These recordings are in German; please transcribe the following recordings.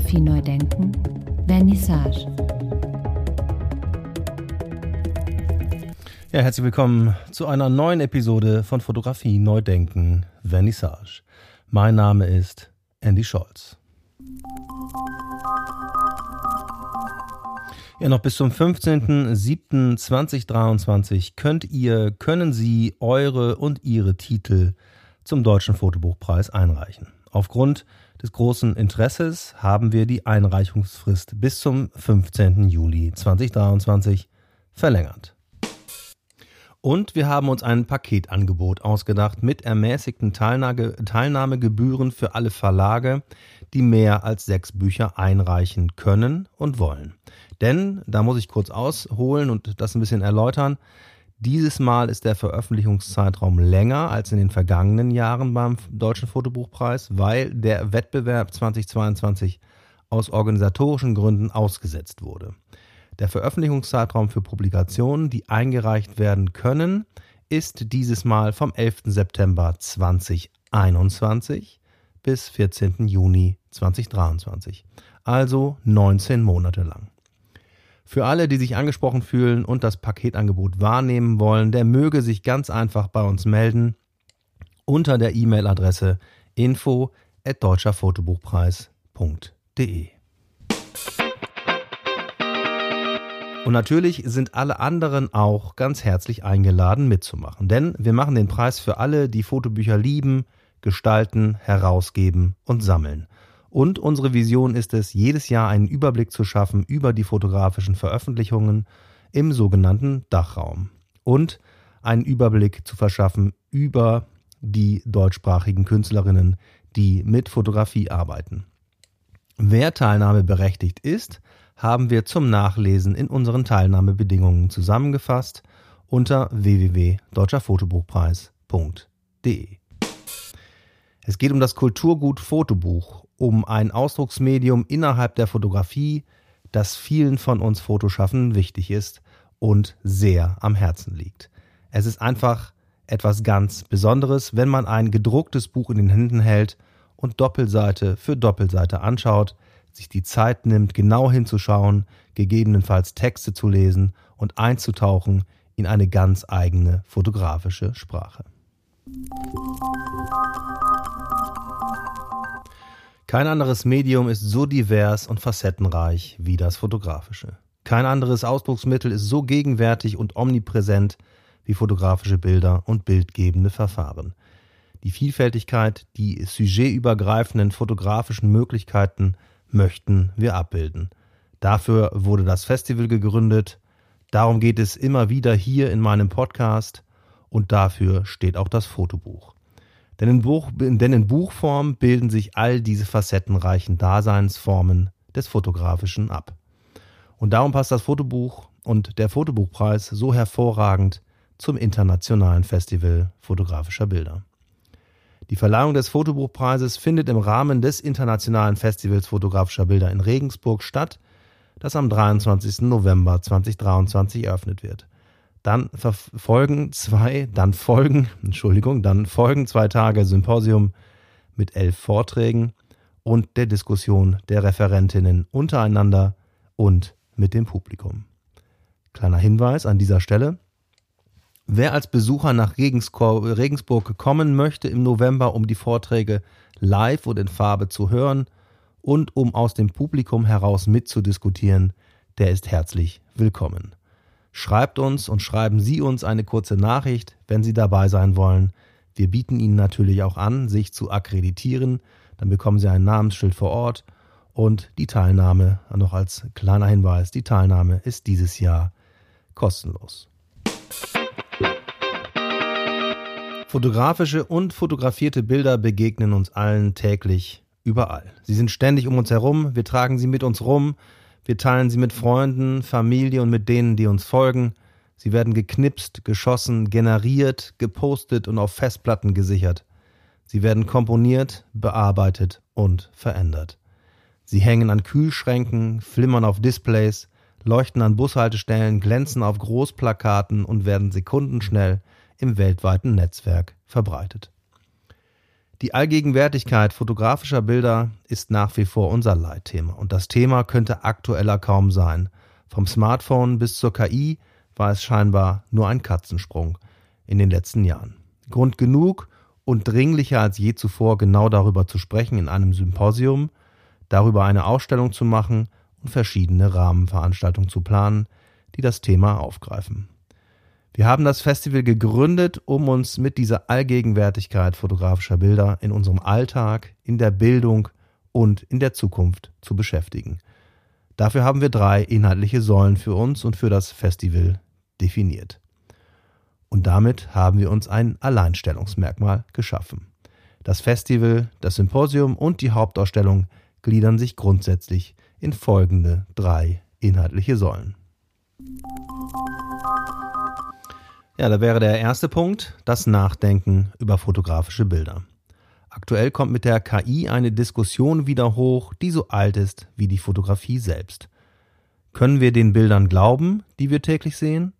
Fotografie neu denken, Vernissage. Ja, herzlich willkommen zu einer neuen Episode von Fotografie neu denken, Vernissage. Mein Name ist Andy Scholz. Ja, noch bis zum 15.07.2023 könnt ihr, können Sie eure und Ihre Titel zum Deutschen Fotobuchpreis einreichen. Aufgrund des großen Interesses haben wir die Einreichungsfrist bis zum 15. Juli 2023 verlängert. Und wir haben uns ein Paketangebot ausgedacht mit ermäßigten Teilnahme, Teilnahmegebühren für alle Verlage, die mehr als sechs Bücher einreichen können und wollen. Denn, da muss ich kurz ausholen und das ein bisschen erläutern, dieses Mal ist der Veröffentlichungszeitraum länger als in den vergangenen Jahren beim Deutschen Fotobuchpreis, weil der Wettbewerb 2022 aus organisatorischen Gründen ausgesetzt wurde. Der Veröffentlichungszeitraum für Publikationen, die eingereicht werden können, ist dieses Mal vom 11. September 2021 bis 14. Juni 2023, also 19 Monate lang. Für alle, die sich angesprochen fühlen und das Paketangebot wahrnehmen wollen, der möge sich ganz einfach bei uns melden unter der E-Mail-Adresse info at deutscherfotobuchpreis.de. Und natürlich sind alle anderen auch ganz herzlich eingeladen mitzumachen, denn wir machen den Preis für alle, die Fotobücher lieben, gestalten, herausgeben und sammeln. Und unsere Vision ist es, jedes Jahr einen Überblick zu schaffen über die fotografischen Veröffentlichungen im sogenannten Dachraum und einen Überblick zu verschaffen über die deutschsprachigen Künstlerinnen, die mit Fotografie arbeiten. Wer teilnahmeberechtigt ist, haben wir zum Nachlesen in unseren Teilnahmebedingungen zusammengefasst unter www.deutscherfotobuchpreis.de. Es geht um das Kulturgut Fotobuch, um ein Ausdrucksmedium innerhalb der Fotografie, das vielen von uns Fotoschaffenden wichtig ist und sehr am Herzen liegt. Es ist einfach etwas ganz Besonderes, wenn man ein gedrucktes Buch in den Händen hält und Doppelseite für Doppelseite anschaut, sich die Zeit nimmt, genau hinzuschauen, gegebenenfalls Texte zu lesen und einzutauchen in eine ganz eigene fotografische Sprache. Kein anderes Medium ist so divers und facettenreich wie das fotografische. Kein anderes Ausdrucksmittel ist so gegenwärtig und omnipräsent wie fotografische Bilder und bildgebende Verfahren. Die Vielfältigkeit, die sujetübergreifenden fotografischen Möglichkeiten möchten wir abbilden. Dafür wurde das Festival gegründet. Darum geht es immer wieder hier in meinem Podcast und dafür steht auch das Fotobuch. Denn in, Buch, denn in Buchform bilden sich all diese facettenreichen Daseinsformen des Fotografischen ab. Und darum passt das Fotobuch und der Fotobuchpreis so hervorragend zum internationalen Festival fotografischer Bilder. Die Verleihung des Fotobuchpreises findet im Rahmen des Internationalen Festivals fotografischer Bilder in Regensburg statt, das am 23. November 2023 eröffnet wird. Dann folgen zwei, dann folgen, Entschuldigung, dann folgen zwei Tage Symposium mit elf Vorträgen und der Diskussion der Referentinnen untereinander und mit dem Publikum. Kleiner Hinweis an dieser Stelle. Wer als Besucher nach Regensburg kommen möchte im November, um die Vorträge live und in Farbe zu hören und um aus dem Publikum heraus mitzudiskutieren, der ist herzlich willkommen. Schreibt uns und schreiben Sie uns eine kurze Nachricht, wenn Sie dabei sein wollen. Wir bieten Ihnen natürlich auch an, sich zu akkreditieren. Dann bekommen Sie ein Namensschild vor Ort und die Teilnahme, noch als kleiner Hinweis, die Teilnahme ist dieses Jahr kostenlos. Fotografische und fotografierte Bilder begegnen uns allen täglich überall. Sie sind ständig um uns herum, wir tragen sie mit uns rum, wir teilen sie mit Freunden, Familie und mit denen, die uns folgen. Sie werden geknipst, geschossen, generiert, gepostet und auf Festplatten gesichert. Sie werden komponiert, bearbeitet und verändert. Sie hängen an Kühlschränken, flimmern auf Displays, leuchten an Bushaltestellen, glänzen auf Großplakaten und werden sekundenschnell im weltweiten Netzwerk verbreitet. Die Allgegenwärtigkeit fotografischer Bilder ist nach wie vor unser Leitthema und das Thema könnte aktueller kaum sein. Vom Smartphone bis zur KI war es scheinbar nur ein Katzensprung in den letzten Jahren. Grund genug und dringlicher als je zuvor genau darüber zu sprechen in einem Symposium, darüber eine Ausstellung zu machen und verschiedene Rahmenveranstaltungen zu planen, die das Thema aufgreifen. Wir haben das Festival gegründet, um uns mit dieser Allgegenwärtigkeit fotografischer Bilder in unserem Alltag, in der Bildung und in der Zukunft zu beschäftigen. Dafür haben wir drei inhaltliche Säulen für uns und für das Festival definiert. Und damit haben wir uns ein Alleinstellungsmerkmal geschaffen. Das Festival, das Symposium und die Hauptausstellung gliedern sich grundsätzlich in folgende drei inhaltliche Säulen. Ja, da wäre der erste Punkt das Nachdenken über fotografische Bilder. Aktuell kommt mit der KI eine Diskussion wieder hoch, die so alt ist wie die Fotografie selbst. Können wir den Bildern glauben, die wir täglich sehen?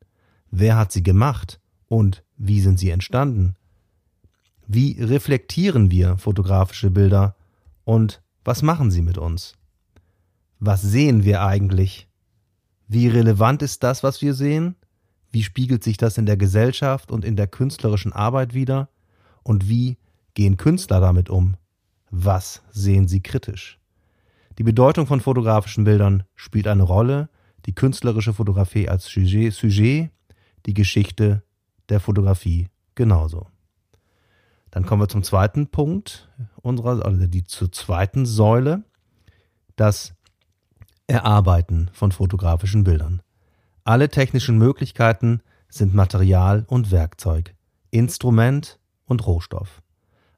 Wer hat sie gemacht und wie sind sie entstanden? Wie reflektieren wir fotografische Bilder und was machen sie mit uns? Was sehen wir eigentlich? Wie relevant ist das, was wir sehen? Wie spiegelt sich das in der Gesellschaft und in der künstlerischen Arbeit wider? Und wie gehen Künstler damit um? Was sehen sie kritisch? Die Bedeutung von fotografischen Bildern spielt eine Rolle, die künstlerische Fotografie als Sujet, Sujet die Geschichte der Fotografie genauso. Dann kommen wir zum zweiten Punkt unserer, also die zur zweiten Säule, das Erarbeiten von fotografischen Bildern. Alle technischen Möglichkeiten sind Material und Werkzeug, Instrument und Rohstoff.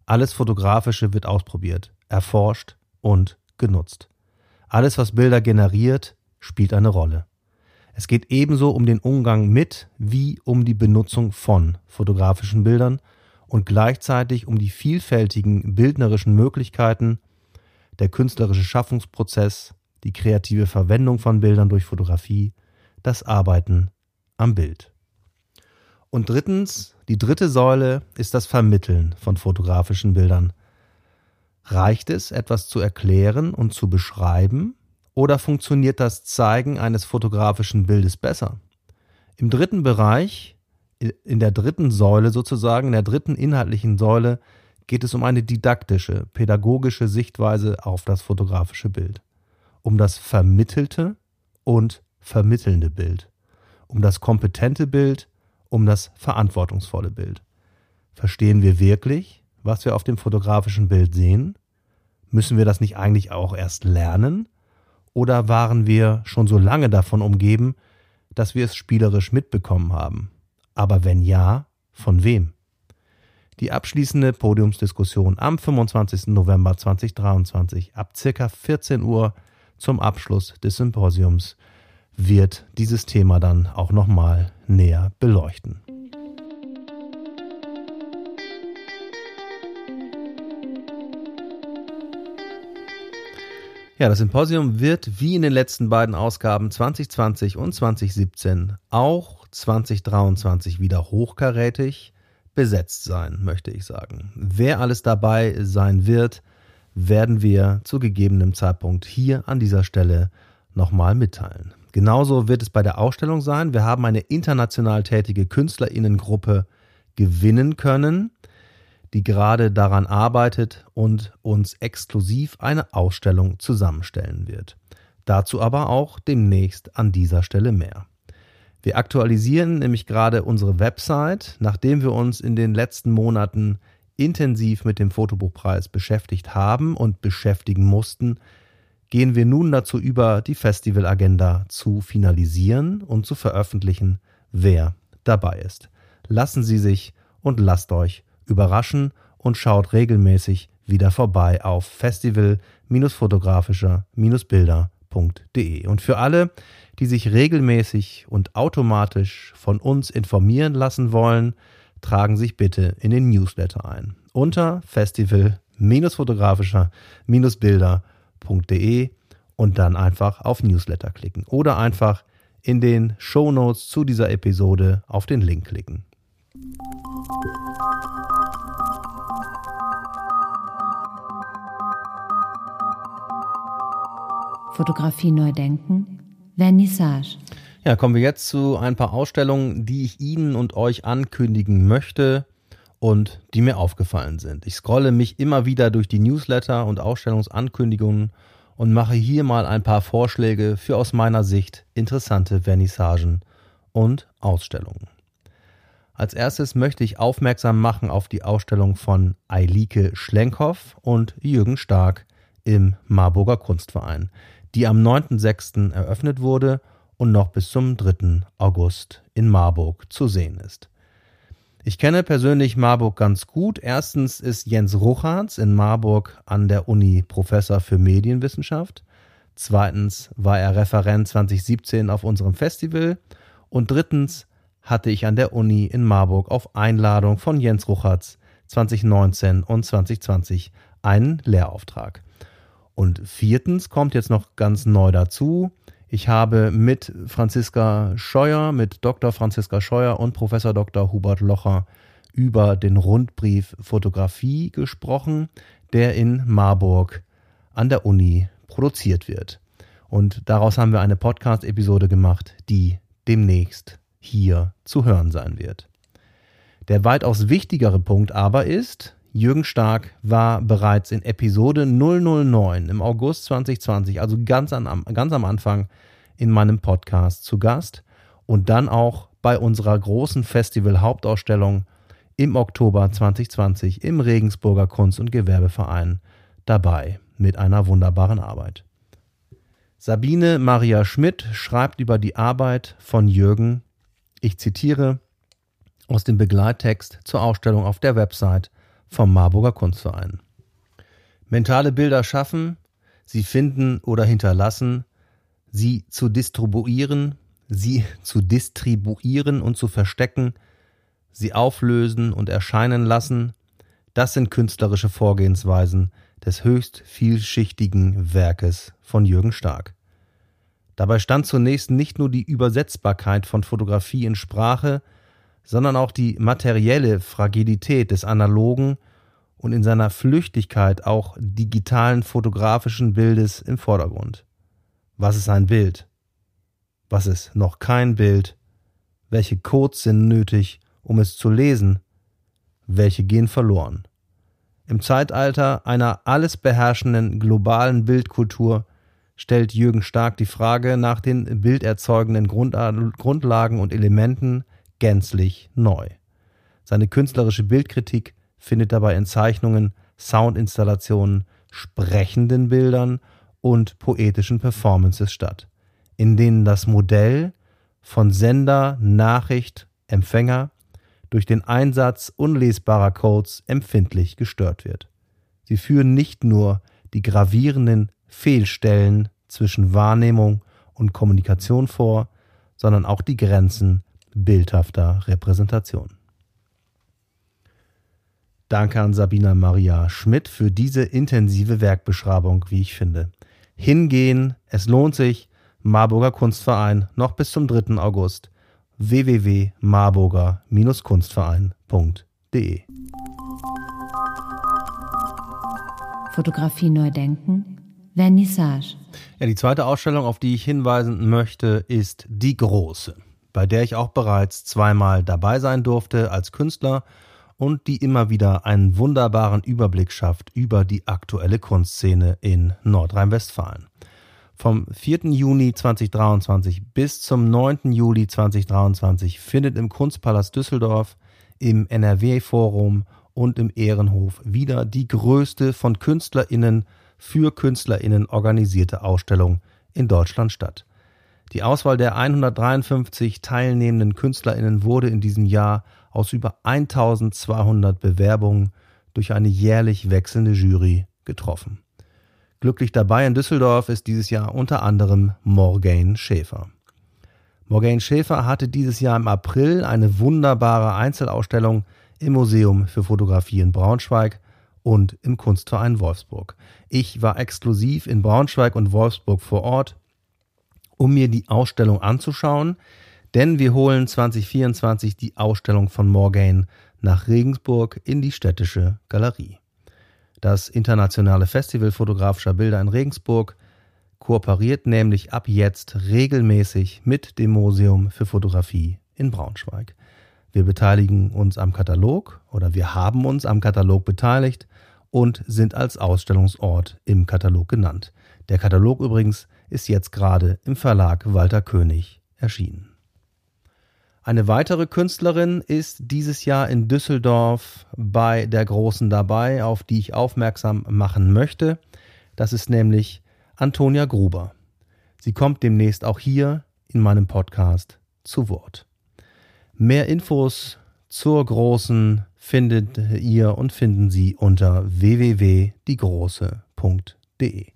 Alles Fotografische wird ausprobiert, erforscht und genutzt. Alles, was Bilder generiert, spielt eine Rolle. Es geht ebenso um den Umgang mit wie um die Benutzung von fotografischen Bildern und gleichzeitig um die vielfältigen bildnerischen Möglichkeiten, der künstlerische Schaffungsprozess, die kreative Verwendung von Bildern durch Fotografie, das Arbeiten am Bild. Und drittens, die dritte Säule ist das Vermitteln von fotografischen Bildern. Reicht es, etwas zu erklären und zu beschreiben, oder funktioniert das Zeigen eines fotografischen Bildes besser? Im dritten Bereich, in der dritten Säule sozusagen, in der dritten inhaltlichen Säule, geht es um eine didaktische, pädagogische Sichtweise auf das fotografische Bild. Um das vermittelte und vermittelnde Bild, um das kompetente Bild, um das verantwortungsvolle Bild. Verstehen wir wirklich, was wir auf dem fotografischen Bild sehen? Müssen wir das nicht eigentlich auch erst lernen? Oder waren wir schon so lange davon umgeben, dass wir es spielerisch mitbekommen haben? Aber wenn ja, von wem? Die abschließende Podiumsdiskussion am 25. November 2023 ab circa 14 Uhr zum Abschluss des Symposiums wird dieses Thema dann auch nochmal näher beleuchten. Ja, das Symposium wird wie in den letzten beiden Ausgaben 2020 und 2017 auch 2023 wieder hochkarätig besetzt sein, möchte ich sagen. Wer alles dabei sein wird, werden wir zu gegebenem Zeitpunkt hier an dieser Stelle nochmal mitteilen. Genauso wird es bei der Ausstellung sein. Wir haben eine international tätige Künstlerinnengruppe gewinnen können, die gerade daran arbeitet und uns exklusiv eine Ausstellung zusammenstellen wird. Dazu aber auch demnächst an dieser Stelle mehr. Wir aktualisieren nämlich gerade unsere Website, nachdem wir uns in den letzten Monaten intensiv mit dem Fotobuchpreis beschäftigt haben und beschäftigen mussten, gehen wir nun dazu über, die Festivalagenda zu finalisieren und zu veröffentlichen, wer dabei ist. Lassen Sie sich und lasst euch überraschen und schaut regelmäßig wieder vorbei auf festival-fotografischer-bilder.de. Und für alle, die sich regelmäßig und automatisch von uns informieren lassen wollen, tragen sich bitte in den Newsletter ein. Unter festival-fotografischer-bilder.de www.ftf.de und dann einfach auf Newsletter klicken oder einfach in den Show Notes zu dieser Episode auf den Link klicken. Fotografie neu denken, Vernissage. Ja, kommen wir jetzt zu ein paar Ausstellungen, die ich Ihnen und euch ankündigen möchte und die mir aufgefallen sind. Ich scrolle mich immer wieder durch die Newsletter und Ausstellungsankündigungen und mache hier mal ein paar Vorschläge für aus meiner Sicht interessante Vernissagen und Ausstellungen. Als erstes möchte ich aufmerksam machen auf die Ausstellung von Eilike Schlenkhoff und Jürgen Stark im Marburger Kunstverein, die am 9.6. eröffnet wurde und noch bis zum 3. August in Marburg zu sehen ist. Ich kenne persönlich Marburg ganz gut. Erstens ist Jens Ruchards in Marburg an der Uni Professor für Medienwissenschaft. Zweitens war er Referent 2017 auf unserem Festival. Und drittens hatte ich an der Uni in Marburg auf Einladung von Jens Ruchards 2019 und 2020 einen Lehrauftrag. Und viertens kommt jetzt noch ganz neu dazu. Ich habe mit Franziska Scheuer, mit Dr. Franziska Scheuer und Professor Dr. Hubert Locher über den Rundbrief Fotografie gesprochen, der in Marburg an der Uni produziert wird. Und daraus haben wir eine Podcast-Episode gemacht, die demnächst hier zu hören sein wird. Der weitaus wichtigere Punkt aber ist, Jürgen Stark war bereits in Episode 009 im August 2020, also ganz, an, ganz am Anfang in meinem Podcast zu Gast und dann auch bei unserer großen Festival-Hauptausstellung im Oktober 2020 im Regensburger Kunst- und Gewerbeverein dabei mit einer wunderbaren Arbeit. Sabine Maria Schmidt schreibt über die Arbeit von Jürgen, ich zitiere aus dem Begleittext zur Ausstellung auf der Website vom Marburger Kunstverein. Mentale Bilder schaffen, sie finden oder hinterlassen, sie zu distribuieren, sie zu distribuieren und zu verstecken, sie auflösen und erscheinen lassen, das sind künstlerische Vorgehensweisen des höchst vielschichtigen Werkes von Jürgen Stark. Dabei stand zunächst nicht nur die Übersetzbarkeit von Fotografie in Sprache, sondern auch die materielle Fragilität des analogen und in seiner Flüchtigkeit auch digitalen fotografischen Bildes im Vordergrund. Was ist ein Bild? Was ist noch kein Bild? Welche Codes sind nötig, um es zu lesen? Welche gehen verloren? Im Zeitalter einer alles beherrschenden globalen Bildkultur stellt Jürgen Stark die Frage nach den bilderzeugenden Grundlagen und Elementen gänzlich neu. Seine künstlerische Bildkritik findet dabei in Zeichnungen, Soundinstallationen, sprechenden Bildern und poetischen Performances statt, in denen das Modell von Sender, Nachricht, Empfänger durch den Einsatz unlesbarer Codes empfindlich gestört wird. Sie führen nicht nur die gravierenden Fehlstellen zwischen Wahrnehmung und Kommunikation vor, sondern auch die Grenzen bildhafter Repräsentation. Danke an Sabina Maria Schmidt für diese intensive Werkbeschreibung, wie ich finde. Hingehen, es lohnt sich. Marburger Kunstverein noch bis zum 3. August. www.marburger-kunstverein.de Fotografie neu denken, Vernissage. Ja, die zweite Ausstellung, auf die ich hinweisen möchte, ist Die Große bei der ich auch bereits zweimal dabei sein durfte als Künstler und die immer wieder einen wunderbaren Überblick schafft über die aktuelle Kunstszene in Nordrhein-Westfalen. Vom 4. Juni 2023 bis zum 9. Juli 2023 findet im Kunstpalast Düsseldorf, im NRW-Forum und im Ehrenhof wieder die größte von KünstlerInnen für KünstlerInnen organisierte Ausstellung in Deutschland statt. Die Auswahl der 153 teilnehmenden KünstlerInnen wurde in diesem Jahr aus über 1200 Bewerbungen durch eine jährlich wechselnde Jury getroffen. Glücklich dabei in Düsseldorf ist dieses Jahr unter anderem Morgane Schäfer. Morgane Schäfer hatte dieses Jahr im April eine wunderbare Einzelausstellung im Museum für Fotografie in Braunschweig und im Kunstverein Wolfsburg. Ich war exklusiv in Braunschweig und Wolfsburg vor Ort um mir die Ausstellung anzuschauen, Denn wir holen 2024 die Ausstellung von Morgaine nach Regensburg in die städtische Galerie. Das internationale Festival fotografischer Bilder in Regensburg kooperiert nämlich ab jetzt regelmäßig mit dem Museum für Fotografie in Braunschweig. Wir beteiligen uns am Katalog oder wir haben uns am Katalog beteiligt und sind als Ausstellungsort im Katalog genannt. Der Katalog übrigens ist jetzt gerade im Verlag Walter König erschienen. Eine weitere Künstlerin ist dieses Jahr in Düsseldorf bei der Großen dabei, auf die ich aufmerksam machen möchte. Das ist nämlich Antonia Gruber. Sie kommt demnächst auch hier in meinem Podcast zu Wort. Mehr Infos zur Großen findet ihr und finden Sie unter www.diegroße.de.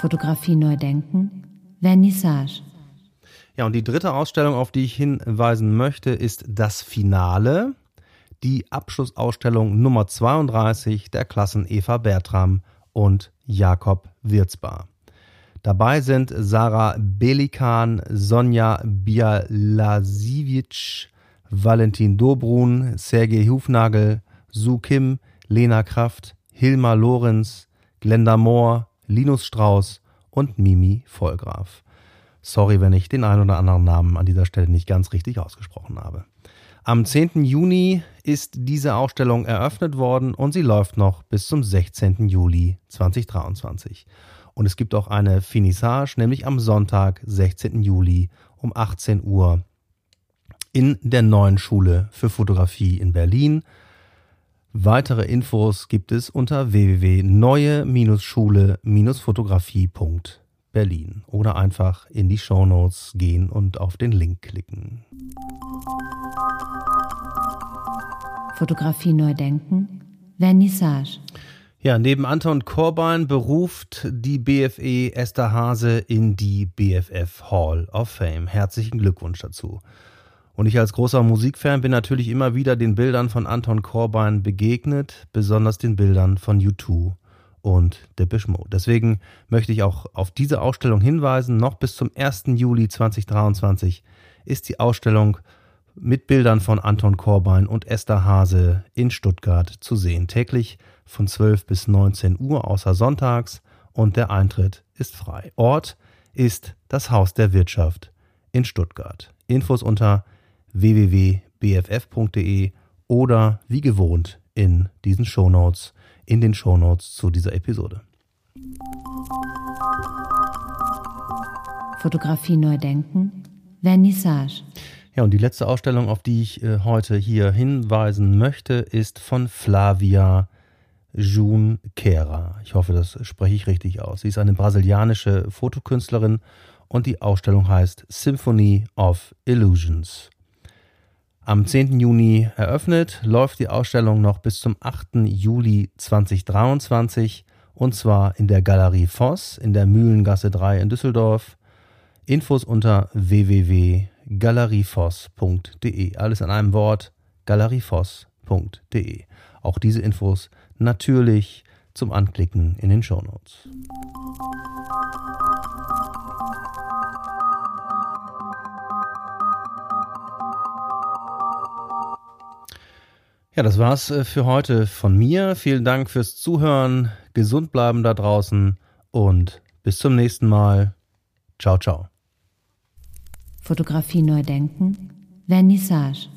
Fotografie neu denken, Vernissage. Ja, und die dritte Ausstellung, auf die ich hinweisen möchte, ist das Finale, die Abschlussausstellung Nummer 32 der Klassen Eva Bertram und Jakob Wirzbar. Dabei sind Sarah Belikan, Sonja Bialasiewicz, Valentin Dobrun, Sergei Hufnagel, Su Kim, Lena Kraft, Hilmar Lorenz, Glenda Mohr, Linus Strauß und Mimi Vollgraf. Sorry, wenn ich den einen oder anderen Namen an dieser Stelle nicht ganz richtig ausgesprochen habe. Am 10. Juni ist diese Ausstellung eröffnet worden und sie läuft noch bis zum 16. Juli 2023. Und es gibt auch eine Finissage, nämlich am Sonntag, 16. Juli um 18 Uhr in der neuen Schule für Fotografie in Berlin. Weitere Infos gibt es unter www.neue-schule-fotografie.berlin oder einfach in die Shownotes gehen und auf den Link klicken. Fotografie neu denken, Vernissage. Ja, neben Anton Korbein beruft die BFE Esther Hase in die BFF Hall of Fame. Herzlichen Glückwunsch dazu. Und ich als großer Musikfan bin natürlich immer wieder den Bildern von Anton Korbein begegnet, besonders den Bildern von U2 und Depeche Mode. Deswegen möchte ich auch auf diese Ausstellung hinweisen. Noch bis zum 1. Juli 2023 ist die Ausstellung mit Bildern von Anton Korbein und Esther Hase in Stuttgart zu sehen. Täglich von 12 bis 19 Uhr außer sonntags und der Eintritt ist frei. Ort ist das Haus der Wirtschaft in Stuttgart. Infos unter www.bff.de oder wie gewohnt in diesen Shownotes, in den Shownotes zu dieser Episode. Fotografie neu denken, Vernissage. Ja, und die letzte Ausstellung, auf die ich äh, heute hier hinweisen möchte, ist von Flavia Junqueira. Ich hoffe, das spreche ich richtig aus. Sie ist eine brasilianische Fotokünstlerin und die Ausstellung heißt Symphony of Illusions. Am 10. Juni eröffnet, läuft die Ausstellung noch bis zum 8. Juli 2023 und zwar in der Galerie Voss in der Mühlengasse 3 in Düsseldorf. Infos unter www.galerievoss.de. Alles in einem Wort, galerievoss.de. Auch diese Infos natürlich zum Anklicken in den Shownotes. Ja, das war's äh, für heute von mir. Vielen Dank fürs Zuhören. Gesund bleiben da draußen und bis zum nächsten Mal. Ciao, ciao. Fotografie neu denken, Vernissage.